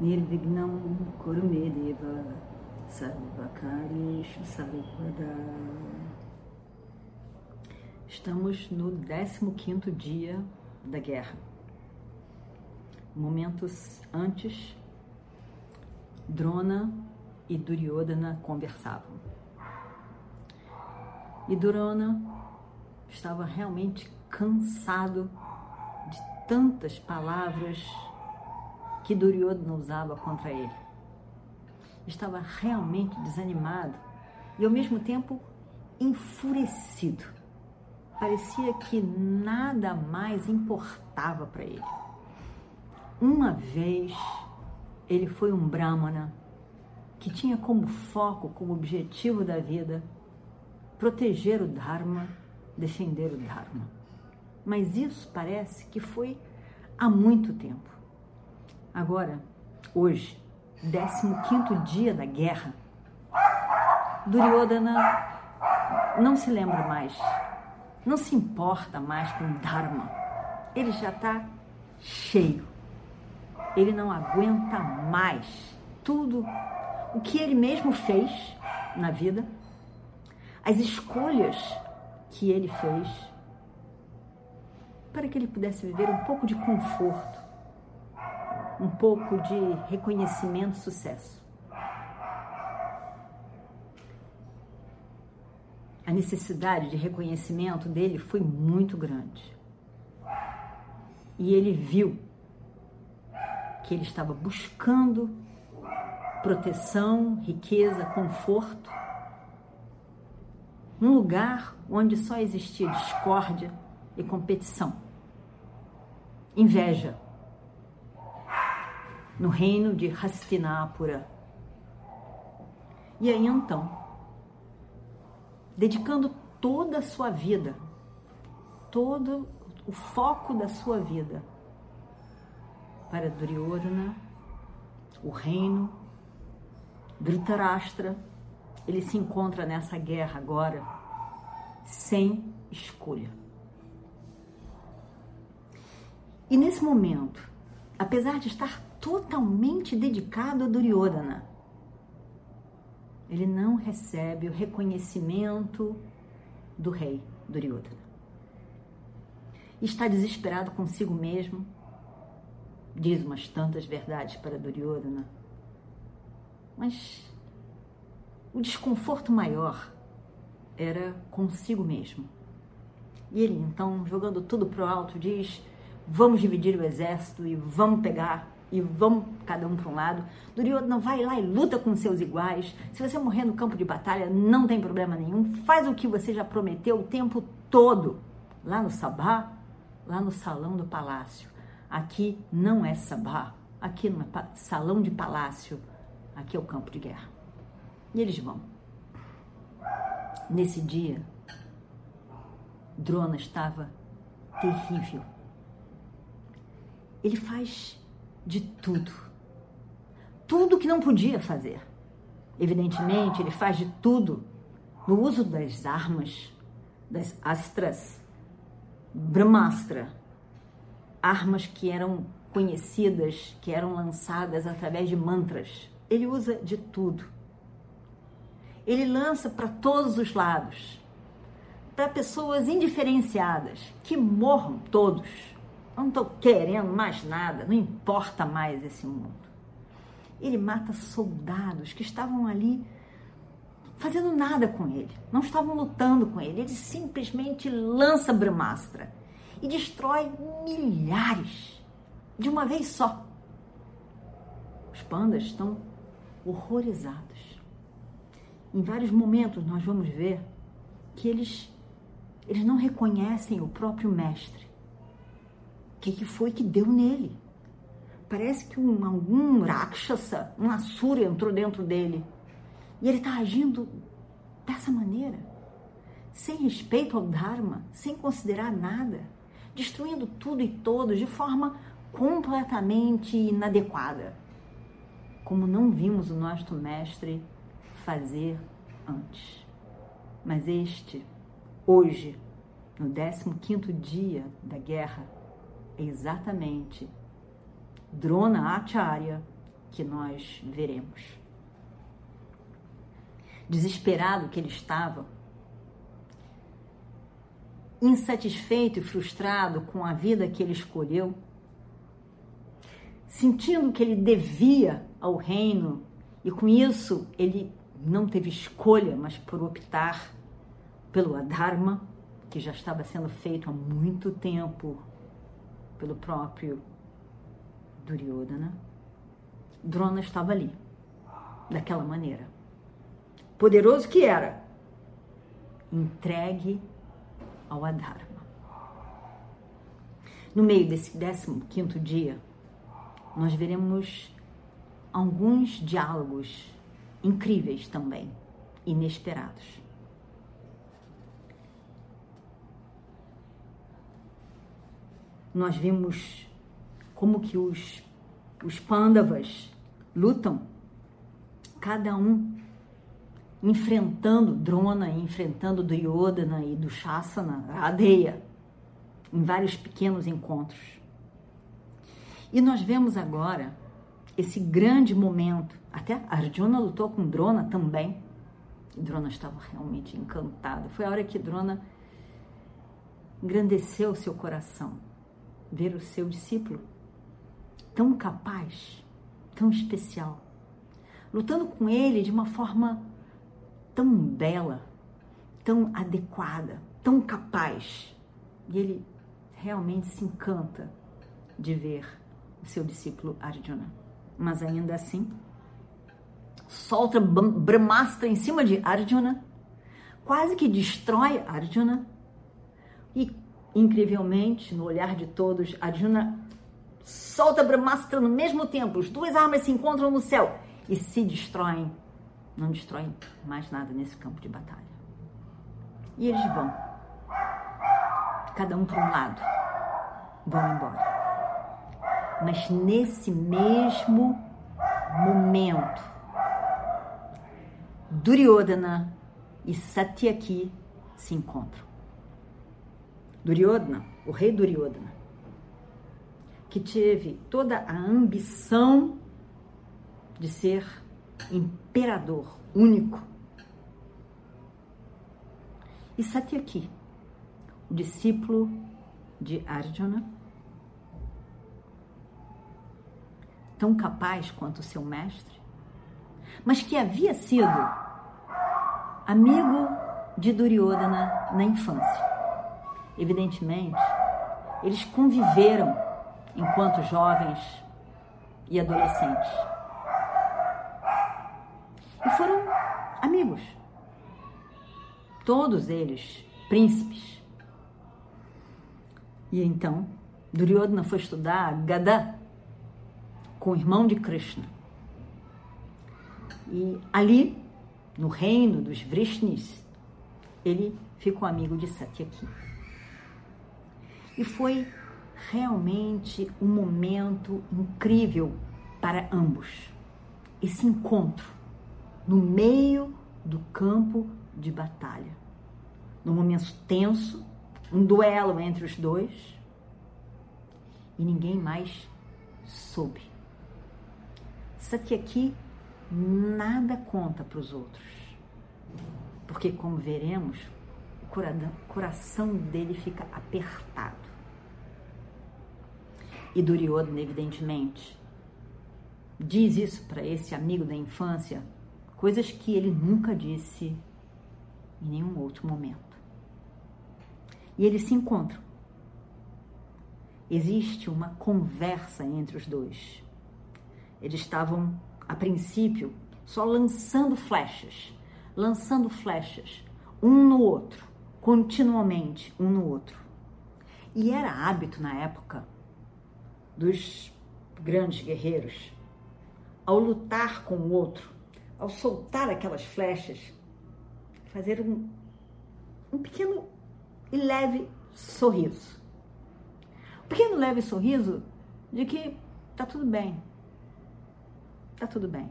Nirvignam Kurumedeva Sarvakarishu Sarvada Estamos no 15º dia da guerra. Momentos antes, Drona e Duryodhana conversavam. E Drona estava realmente cansado de tantas palavras que Duryodhana usava contra ele. Estava realmente desanimado e ao mesmo tempo enfurecido. Parecia que nada mais importava para ele. Uma vez ele foi um brahmana que tinha como foco, como objetivo da vida, proteger o Dharma, defender o Dharma. Mas isso parece que foi há muito tempo. Agora, hoje, 15 dia da guerra, Duryodhana não se lembra mais, não se importa mais com Dharma. Ele já está cheio. Ele não aguenta mais tudo o que ele mesmo fez na vida, as escolhas que ele fez para que ele pudesse viver um pouco de conforto, um pouco de reconhecimento, sucesso. A necessidade de reconhecimento dele foi muito grande. E ele viu que ele estava buscando proteção, riqueza, conforto, num lugar onde só existia discórdia e competição, inveja, no reino de Hastinapura. E aí então, dedicando toda a sua vida, todo o foco da sua vida para Duryodhana, o reino, Dhritarashtra, ele se encontra nessa guerra agora sem escolha. E nesse momento, apesar de estar totalmente dedicado a Duryodhana, ele não recebe o reconhecimento do rei Duryodhana. Está desesperado consigo mesmo, diz umas tantas verdades para Duryodhana, mas o desconforto maior era consigo mesmo. E ele então, jogando tudo pro alto, diz: Vamos dividir o exército e vamos pegar e vamos cada um para um lado. Duryodhana vai lá e luta com seus iguais. Se você morrer no campo de batalha, não tem problema nenhum. Faz o que você já prometeu o tempo todo. Lá no Sabá, lá no salão do palácio. Aqui não é Sabá, aqui não é salão de palácio. Aqui é o campo de guerra. E eles vão. Nesse dia, Drona estava terrível. Ele faz de tudo. Tudo que não podia fazer. Evidentemente, ele faz de tudo no uso das armas, das astras, Brahmastra, armas que eram conhecidas, que eram lançadas através de mantras. Ele usa de tudo. Ele lança para todos os lados, para pessoas indiferenciadas, que morram todos não estou querendo mais nada, não importa mais esse mundo. Ele mata soldados que estavam ali fazendo nada com ele, não estavam lutando com ele. Ele simplesmente lança Brahmastra e destrói milhares de uma vez só. Os pandas estão horrorizados. Em vários momentos nós vamos ver que eles eles não reconhecem o próprio mestre. O que, que foi que deu nele? parece que um, algum Rakshasa, um Asura entrou dentro dele. E ele está agindo dessa maneira, sem respeito ao Dharma, sem considerar nada, destruindo tudo e todos de forma completamente inadequada, como não vimos o nosso mestre fazer antes. Mas este, hoje, no 15 dia da guerra, exatamente Drona Acharya que nós veremos. Desesperado que ele estava, insatisfeito e frustrado com a vida que ele escolheu, sentindo que ele devia ao reino e com isso ele não teve escolha, mas por optar pelo Adharma, que já estava sendo feito há muito tempo pelo próprio Duryodhana. Drona estava ali, daquela maneira. Poderoso que era, entregue ao Adharma. No meio desse 15 dia, nós veremos alguns diálogos incríveis também, inesperados. Nós vimos como que os, os pândavas lutam, cada um enfrentando Drona, enfrentando Duryodhana e do Shasana, a Adeia, em vários pequenos encontros. E nós vemos agora esse grande momento. Até Arjuna lutou com Drona também. E Drona estava realmente encantado. Foi a hora que Drona engrandeceu seu coração. Ver o seu discípulo tão capaz, tão especial, lutando com ele de uma forma tão bela, tão adequada, tão capaz. E ele realmente se encanta de ver o seu discípulo Arjuna. Mas ainda assim, solta Brahmastra em cima de Arjuna, quase que destrói Arjuna. E, incrivelmente, no olhar de todos, Arjuna solta Brahmastra no mesmo tempo. As duas armas se encontram no céu e se destroem. Não destroem mais nada nesse campo de batalha. E eles vão, cada um para um lado, vão embora. Mas nesse mesmo momento, Duryodhana e Satyaki se encontram. Duryodhana, o rei Duryodhana, que teve toda a ambição de ser imperador único. E Satyaki, o discípulo de Arjuna, tão capaz quanto seu mestre, mas que havia sido amigo de Duryodhana na infância. Evidentemente, eles conviveram enquanto jovens e adolescentes. E foram amigos. Todos eles príncipes. E então, Duryodhana foi estudar Gada com o irmão de Krishna. E ali, no reino dos Vrishnis, ele ficou amigo de Satyaki. E foi realmente um momento incrível para ambos. Esse encontro no meio do campo de batalha. Num momento tenso, um duelo entre os dois, e ninguém mais soube aqui nada conta para os outros. Porque, como veremos, o coração dele fica apertado. E Duryodhana, evidentemente, diz isso para esse amigo da infância, coisas que ele nunca disse em nenhum outro momento. E eles se encontram. Existe uma conversa entre os dois. Eles estavam, a princípio, só lançando flechas, lançando flechas, um no outro, continuamente, um no outro. E era hábito na época dos grandes guerreiros, ao lutar com o outro, ao soltar aquelas flechas, fazer um, um pequeno e leve sorriso. Um pequeno leve sorriso de que tá tudo bem. Tá tudo bem.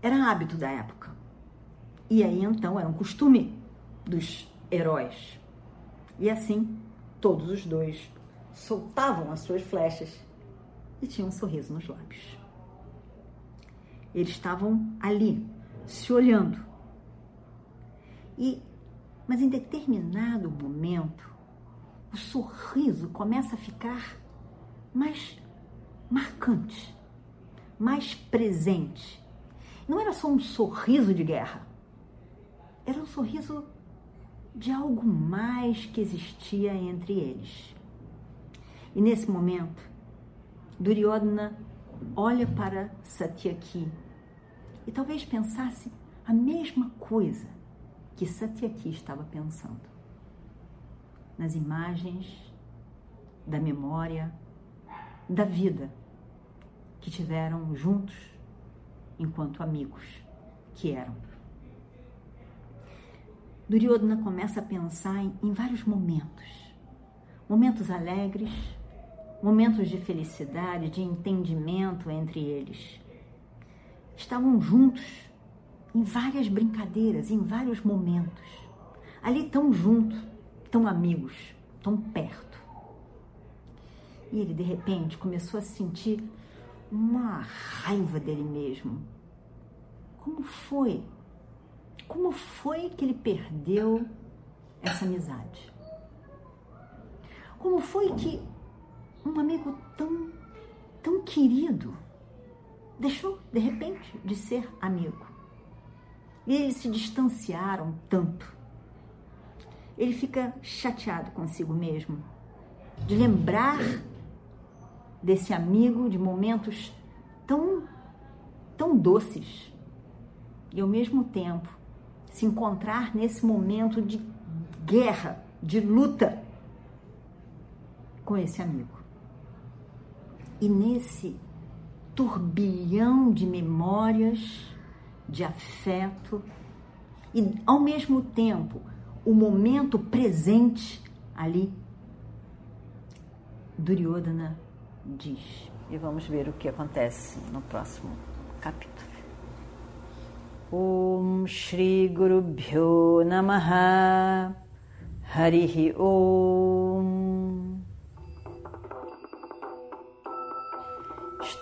Era hábito da época. E aí então era um costume dos heróis. E assim, todos os dois soltavam as suas flechas e tinham um sorriso nos lábios. Eles estavam ali, se olhando. E mas em determinado momento, o sorriso começa a ficar mais marcante, mais presente. Não era só um sorriso de guerra, era um sorriso de algo mais que existia entre eles. E nesse momento, Duryodhana olha para Satyaki e talvez pensasse a mesma coisa que Satyaki estava pensando. Nas imagens da memória, da vida que tiveram juntos enquanto amigos que eram. Duryodhana começa a pensar em, em vários momentos. Momentos alegres, momentos de felicidade, de entendimento entre eles. Estavam juntos em várias brincadeiras, em vários momentos. Ali tão juntos, tão amigos, tão perto. E ele de repente começou a sentir uma raiva dele mesmo. Como foi? Como foi que ele perdeu essa amizade? Como foi que um amigo tão, tão querido deixou de repente de ser amigo? E eles se distanciaram tanto. Ele fica chateado consigo mesmo de lembrar desse amigo de momentos tão tão doces e ao mesmo tempo se encontrar nesse momento de guerra, de luta com esse amigo. E nesse turbilhão de memórias, de afeto e ao mesmo tempo o momento presente ali, Duryodhana diz. E vamos ver o que acontece no próximo capítulo. Om Shri Guru Bhyo Namaha Harihi Om